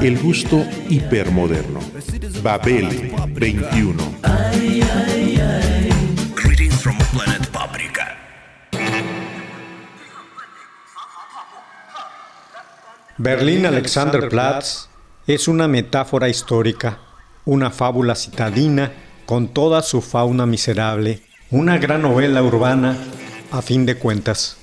El gusto hipermoderno. Babel 21. Greetings from planet Paprika. Berlín Alexanderplatz es una metáfora histórica, una fábula citadina con toda su fauna miserable, una gran novela urbana a fin de cuentas.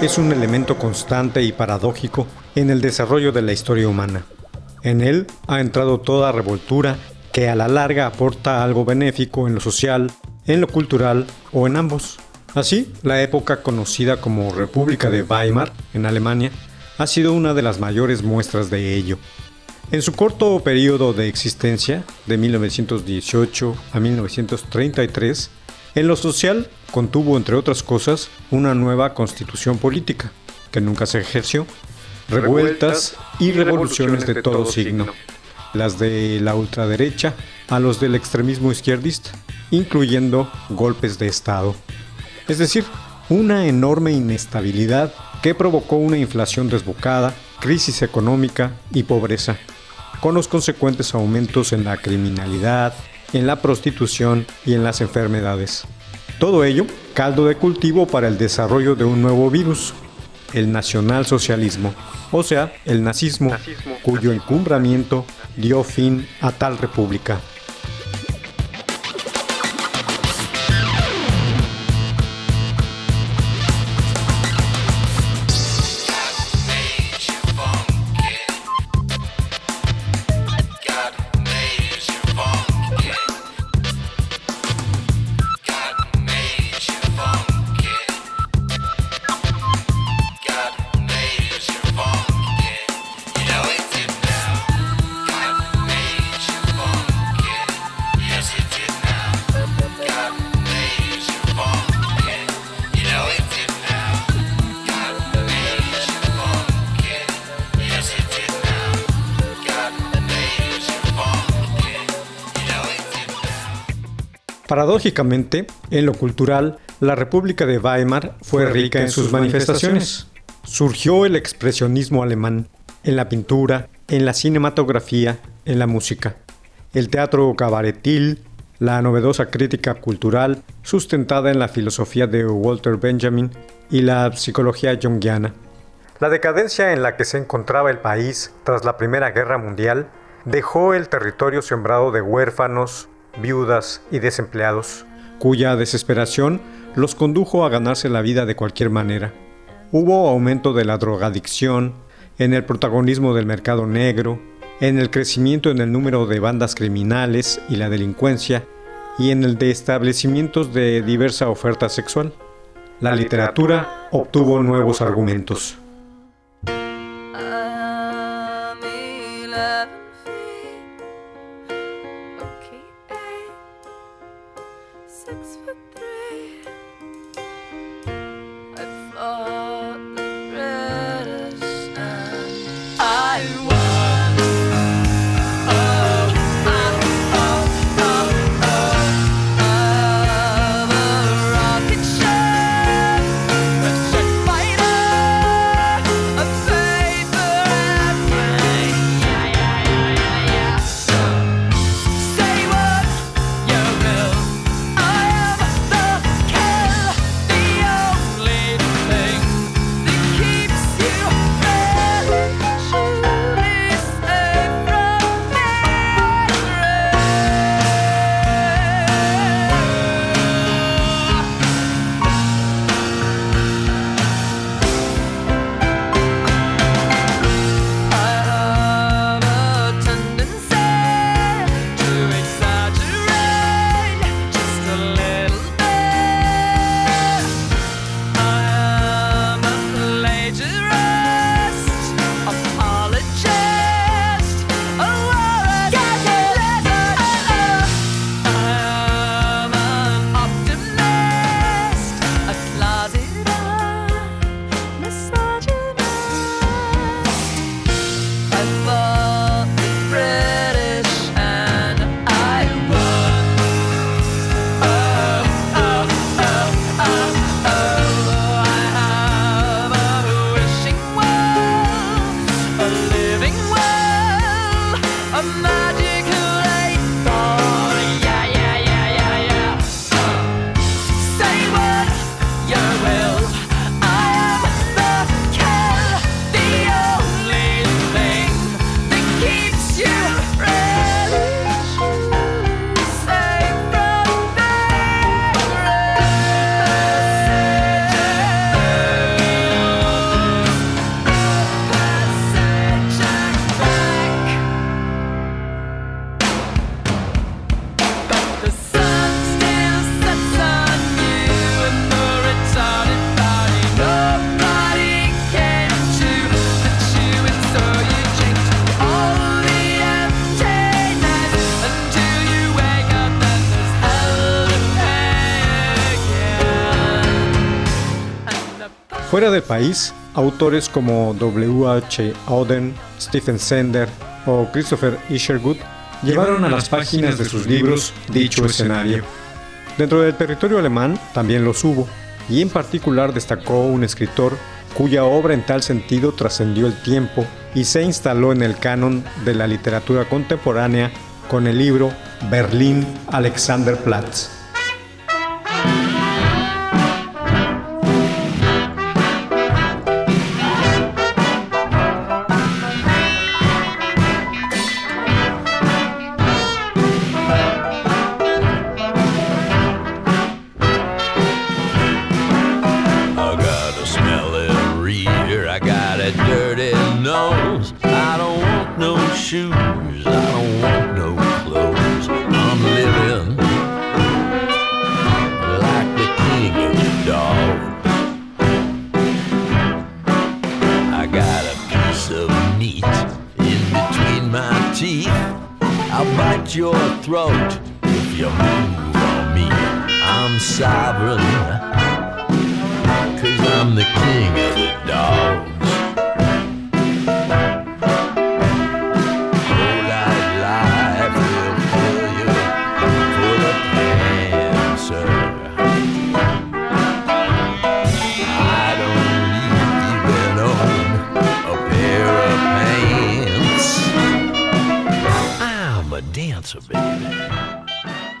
Es un elemento constante y paradójico en el desarrollo de la historia humana. En él ha entrado toda revoltura que a la larga aporta algo benéfico en lo social, en lo cultural o en ambos. Así, la época conocida como República de Weimar en Alemania ha sido una de las mayores muestras de ello. En su corto periodo de existencia, de 1918 a 1933, en lo social contuvo, entre otras cosas, una nueva constitución política, que nunca se ejerció, revueltas y revoluciones de todo signo, las de la ultraderecha a los del extremismo izquierdista, incluyendo golpes de Estado. Es decir, una enorme inestabilidad que provocó una inflación desbocada, crisis económica y pobreza, con los consecuentes aumentos en la criminalidad, en la prostitución y en las enfermedades. Todo ello, caldo de cultivo para el desarrollo de un nuevo virus, el nacionalsocialismo, o sea, el nazismo, cuyo encumbramiento dio fin a tal república. En lo cultural, la República de Weimar fue rica en sus manifestaciones. Surgió el expresionismo alemán, en la pintura, en la cinematografía, en la música. El teatro cabaretil, la novedosa crítica cultural sustentada en la filosofía de Walter Benjamin y la psicología junguiana. La decadencia en la que se encontraba el país tras la Primera Guerra Mundial dejó el territorio sembrado de huérfanos, viudas y desempleados, cuya desesperación los condujo a ganarse la vida de cualquier manera. Hubo aumento de la drogadicción, en el protagonismo del mercado negro, en el crecimiento en el número de bandas criminales y la delincuencia, y en el de establecimientos de diversa oferta sexual. La literatura obtuvo nuevos argumentos. Fuera del país, autores como W.H. Auden, Stephen Sender o Christopher Isherwood llevaron a las páginas de sus libros dicho escenario. Dentro del territorio alemán también los hubo, y en particular destacó un escritor cuya obra en tal sentido trascendió el tiempo y se instaló en el canon de la literatura contemporánea con el libro Berlín Alexanderplatz.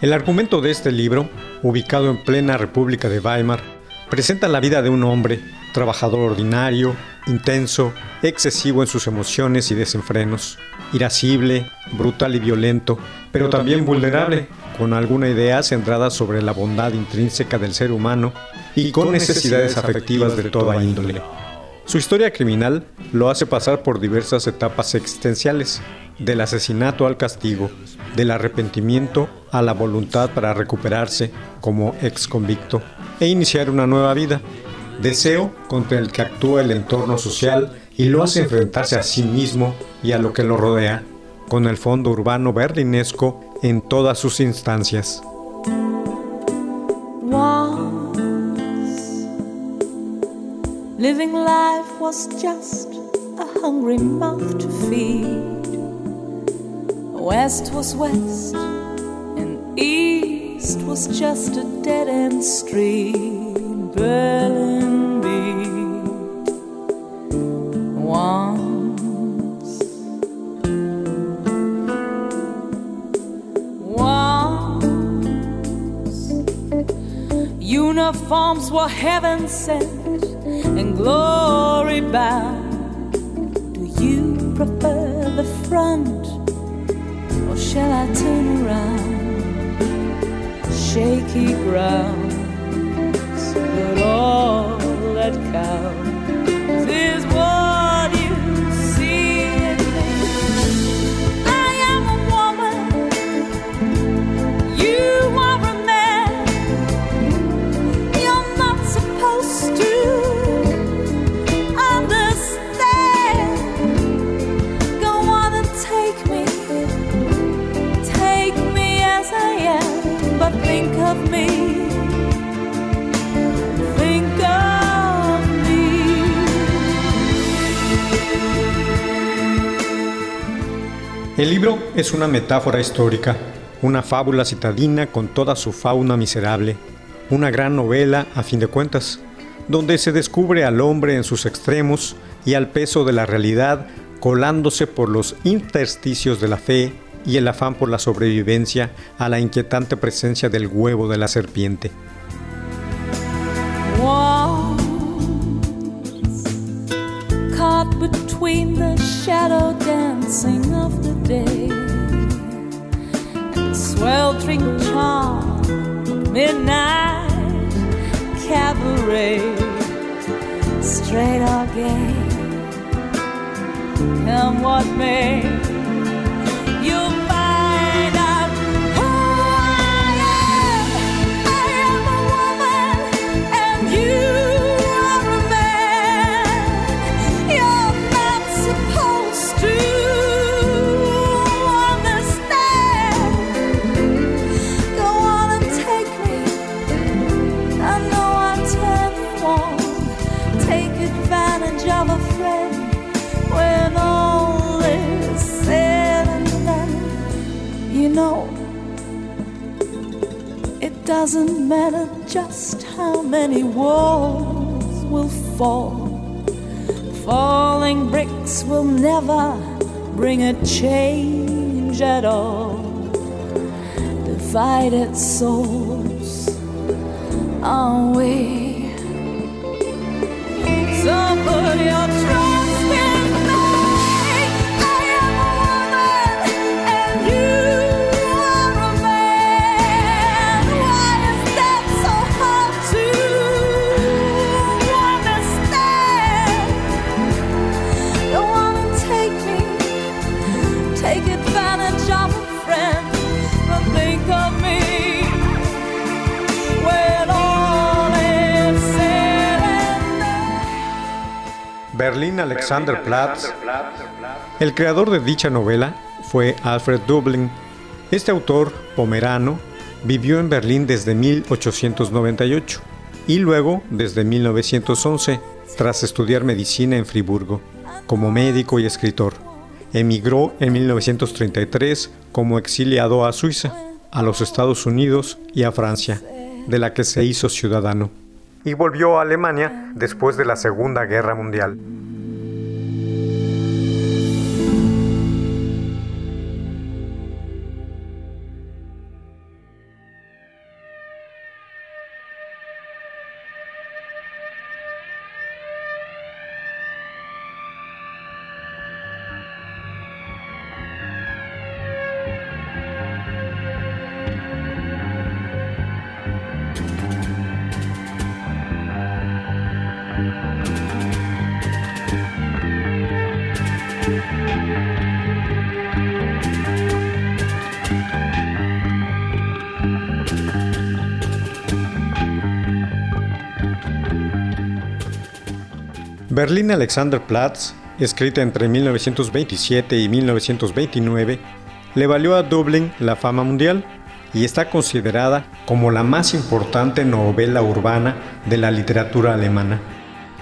El argumento de este libro, ubicado en plena República de Weimar, presenta la vida de un hombre, trabajador ordinario, intenso, excesivo en sus emociones y desenfrenos, irascible, brutal y violento, pero también vulnerable, con alguna idea centrada sobre la bondad intrínseca del ser humano y con necesidades afectivas de toda índole. Su historia criminal lo hace pasar por diversas etapas existenciales, del asesinato al castigo, del arrepentimiento a la voluntad para recuperarse como ex convicto e iniciar una nueva vida, deseo contra el que actúa el entorno social y lo hace enfrentarse a sí mismo y a lo que lo rodea, con el fondo urbano berlinesco en todas sus instancias. Living life was just a hungry mouth to feed. West was west, and east was just a dead end street. Berlin beat once. Once. Uniforms were heaven sent glory. Do you prefer the front? Or shall I turn around? Shaky ground, but all es una metáfora histórica, una fábula citadina con toda su fauna miserable, una gran novela a fin de cuentas, donde se descubre al hombre en sus extremos y al peso de la realidad colándose por los intersticios de la fe y el afán por la sobrevivencia a la inquietante presencia del huevo de la serpiente. Sweltering charm midnight cabaret, straight or gay, come what may. Know, it doesn't matter just how many walls will fall. Falling bricks will never bring a change at all. Divided souls are we? So put your trust Berlín Alexanderplatz. El creador de dicha novela fue Alfred Dublin. Este autor, pomerano, vivió en Berlín desde 1898 y luego desde 1911, tras estudiar medicina en Friburgo, como médico y escritor. Emigró en 1933 como exiliado a Suiza, a los Estados Unidos y a Francia, de la que se hizo ciudadano. Y volvió a Alemania después de la Segunda Guerra Mundial. Berlín Alexanderplatz, escrita entre 1927 y 1929, le valió a Dublín la fama mundial y está considerada como la más importante novela urbana de la literatura alemana.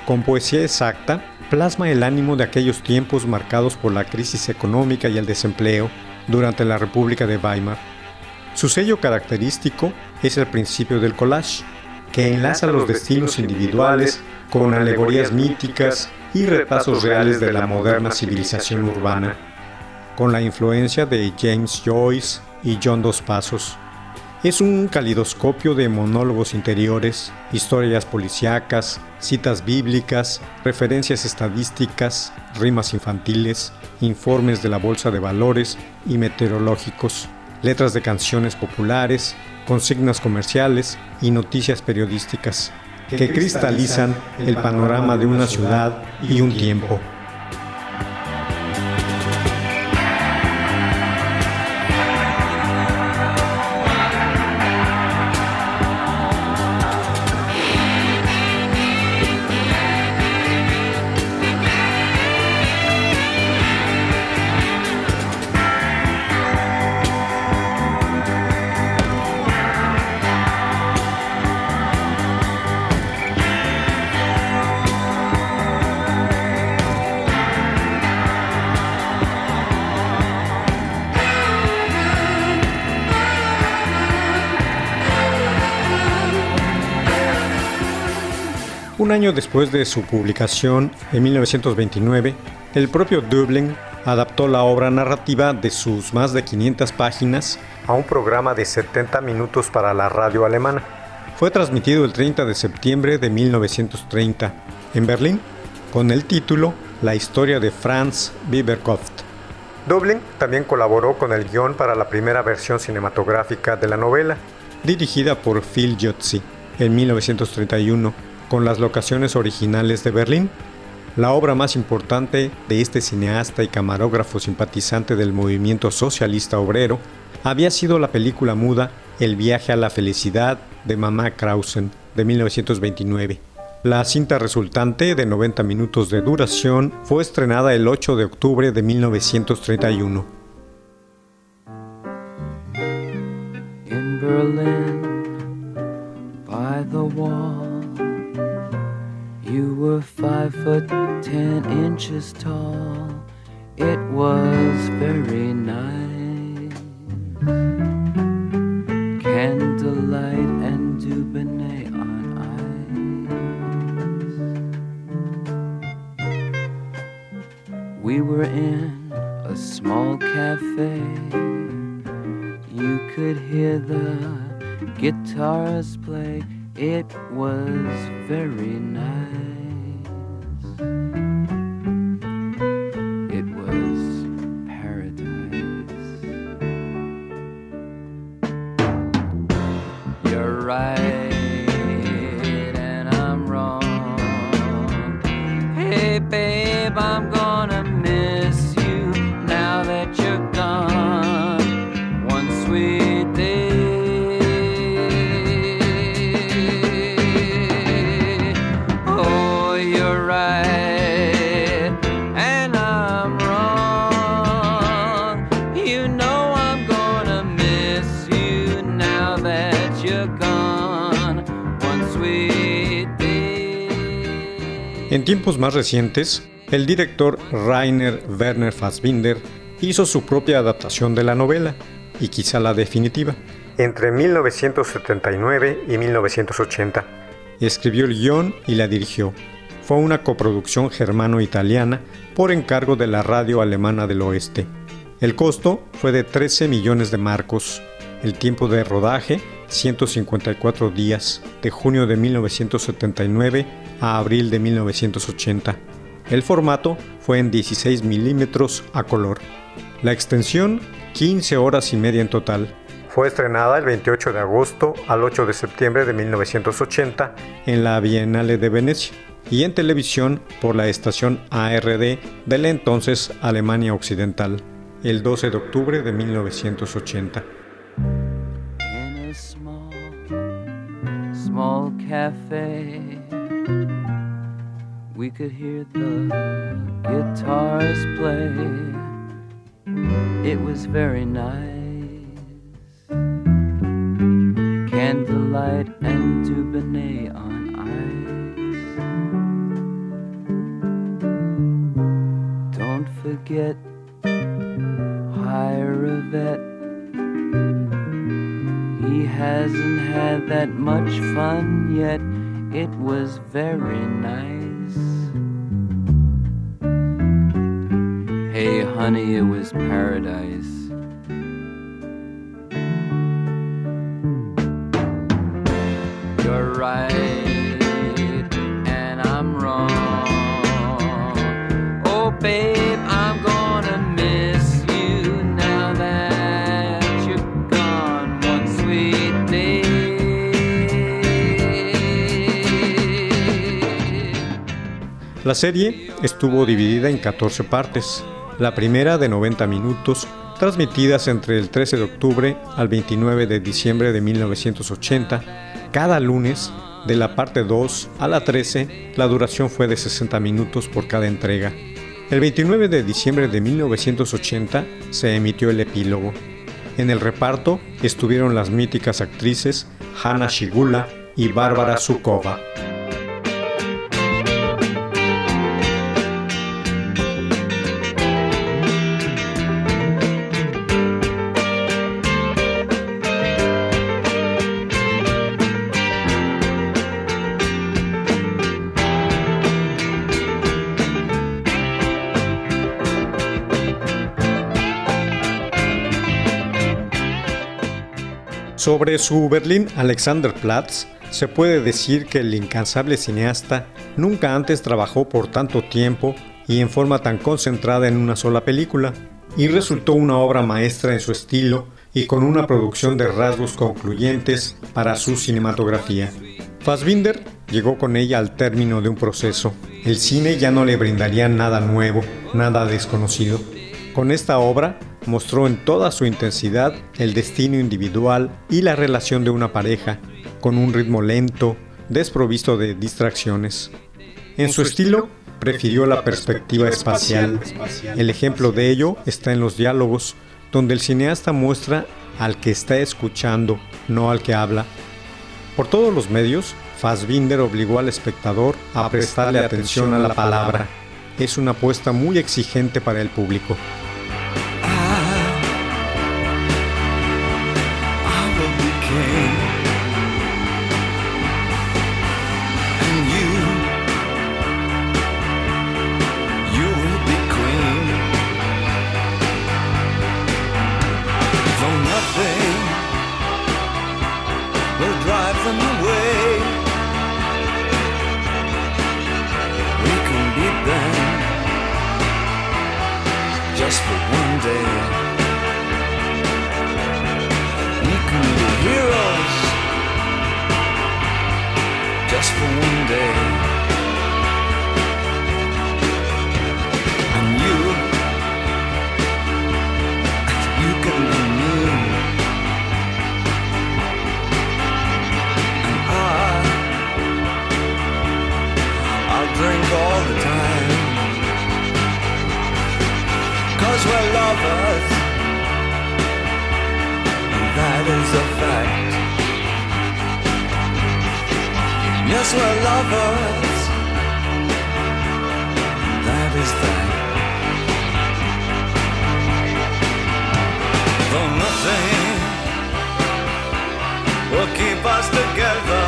Con poesía exacta, plasma el ánimo de aquellos tiempos marcados por la crisis económica y el desempleo durante la República de Weimar. Su sello característico es el principio del collage, que enlaza los destinos individuales con alegorías míticas y repasos reales de la moderna civilización urbana, con la influencia de James Joyce y John Dos Pasos. Es un calidoscopio de monólogos interiores, historias policíacas, citas bíblicas, referencias estadísticas, rimas infantiles, informes de la bolsa de valores y meteorológicos, letras de canciones populares, consignas comerciales y noticias periodísticas que cristalizan el panorama de una ciudad y un tiempo. Un año después de su publicación, en 1929, el propio Dublin adaptó la obra narrativa de sus más de 500 páginas a un programa de 70 minutos para la radio alemana. Fue transmitido el 30 de septiembre de 1930 en Berlín con el título La historia de Franz Biberkopf. Dublin también colaboró con el guion para la primera versión cinematográfica de la novela, dirigida por Phil Jotzi en 1931 con las locaciones originales de Berlín. La obra más importante de este cineasta y camarógrafo simpatizante del movimiento socialista obrero había sido la película muda El viaje a la felicidad de Mamá Krausen de 1929. La cinta resultante, de 90 minutos de duración, fue estrenada el 8 de octubre de 1931. in Berlin by the wall. You were five foot ten inches tall. It was very nice. Candlelight and Dubonnet on ice. We were in a small cafe. You could hear the guitars play. It was very nice. Tiempos más recientes, el director Rainer Werner Fassbinder hizo su propia adaptación de la novela, y quizá la definitiva, entre 1979 y 1980. Escribió el guion y la dirigió. Fue una coproducción germano-italiana por encargo de la radio alemana del oeste. El costo fue de 13 millones de marcos. El tiempo de rodaje, 154 días, de junio de 1979 a abril de 1980. El formato fue en 16 milímetros a color. La extensión, 15 horas y media en total. Fue estrenada el 28 de agosto al 8 de septiembre de 1980 en la Bienale de Venecia y en televisión por la estación ARD de la entonces Alemania Occidental, el 12 de octubre de 1980. Small, cafe. we could hear the guitars play. It was very nice. Candlelight and Dubonnet on ice. Don't forget, hire a vet. Hasn't had that much fun yet. It was very nice. Hey, honey, it was paradise. La serie estuvo dividida en 14 partes. La primera de 90 minutos, transmitidas entre el 13 de octubre al 29 de diciembre de 1980, cada lunes. De la parte 2 a la 13, la duración fue de 60 minutos por cada entrega. El 29 de diciembre de 1980 se emitió el epílogo. En el reparto estuvieron las míticas actrices Hanna Shigula y Bárbara Zukova. Sobre su Berlín Alexanderplatz, se puede decir que el incansable cineasta nunca antes trabajó por tanto tiempo y en forma tan concentrada en una sola película, y resultó una obra maestra en su estilo y con una producción de rasgos concluyentes para su cinematografía. Fassbinder llegó con ella al término de un proceso. El cine ya no le brindaría nada nuevo, nada desconocido. Con esta obra mostró en toda su intensidad el destino individual y la relación de una pareja, con un ritmo lento, desprovisto de distracciones. En su estilo, prefirió la perspectiva espacial. El ejemplo de ello está en los diálogos, donde el cineasta muestra al que está escuchando, no al que habla. Por todos los medios, Fassbinder obligó al espectador a prestarle atención a la palabra. Es una apuesta muy exigente para el público. Them away, we can beat them just for one day. We can be heroes just for one day. We're lovers that is a fact. Yes, we're lovers. That is that. Though nothing will keep us together,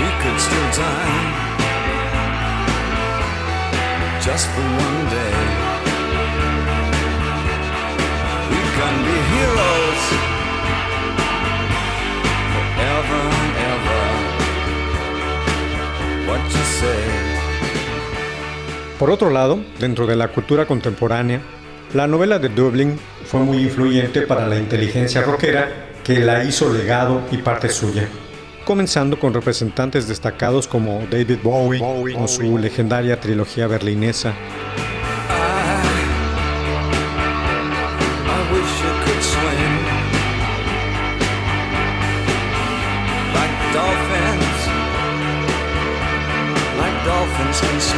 we could still die just for one Por otro lado, dentro de la cultura contemporánea, la novela de Dublin fue muy influyente para la inteligencia rockera que la hizo legado y parte suya, comenzando con representantes destacados como David Bowie con su legendaria trilogía berlinesa, dolphins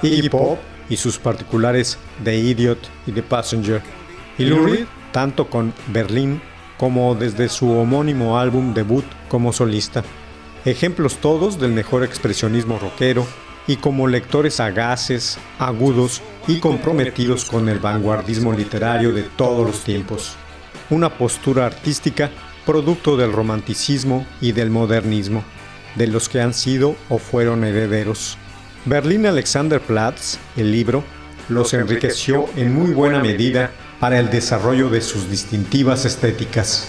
can y sus particulares The Idiot y The Passenger. Y Lou tanto con Berlín como desde su homónimo álbum debut como solista. Ejemplos todos del mejor expresionismo rockero y como lectores sagaces, agudos y comprometidos con el vanguardismo literario de todos los tiempos. Una postura artística producto del romanticismo y del modernismo, de los que han sido o fueron herederos. Berlín Alexanderplatz, el libro, los enriqueció en muy buena medida para el desarrollo de sus distintivas estéticas.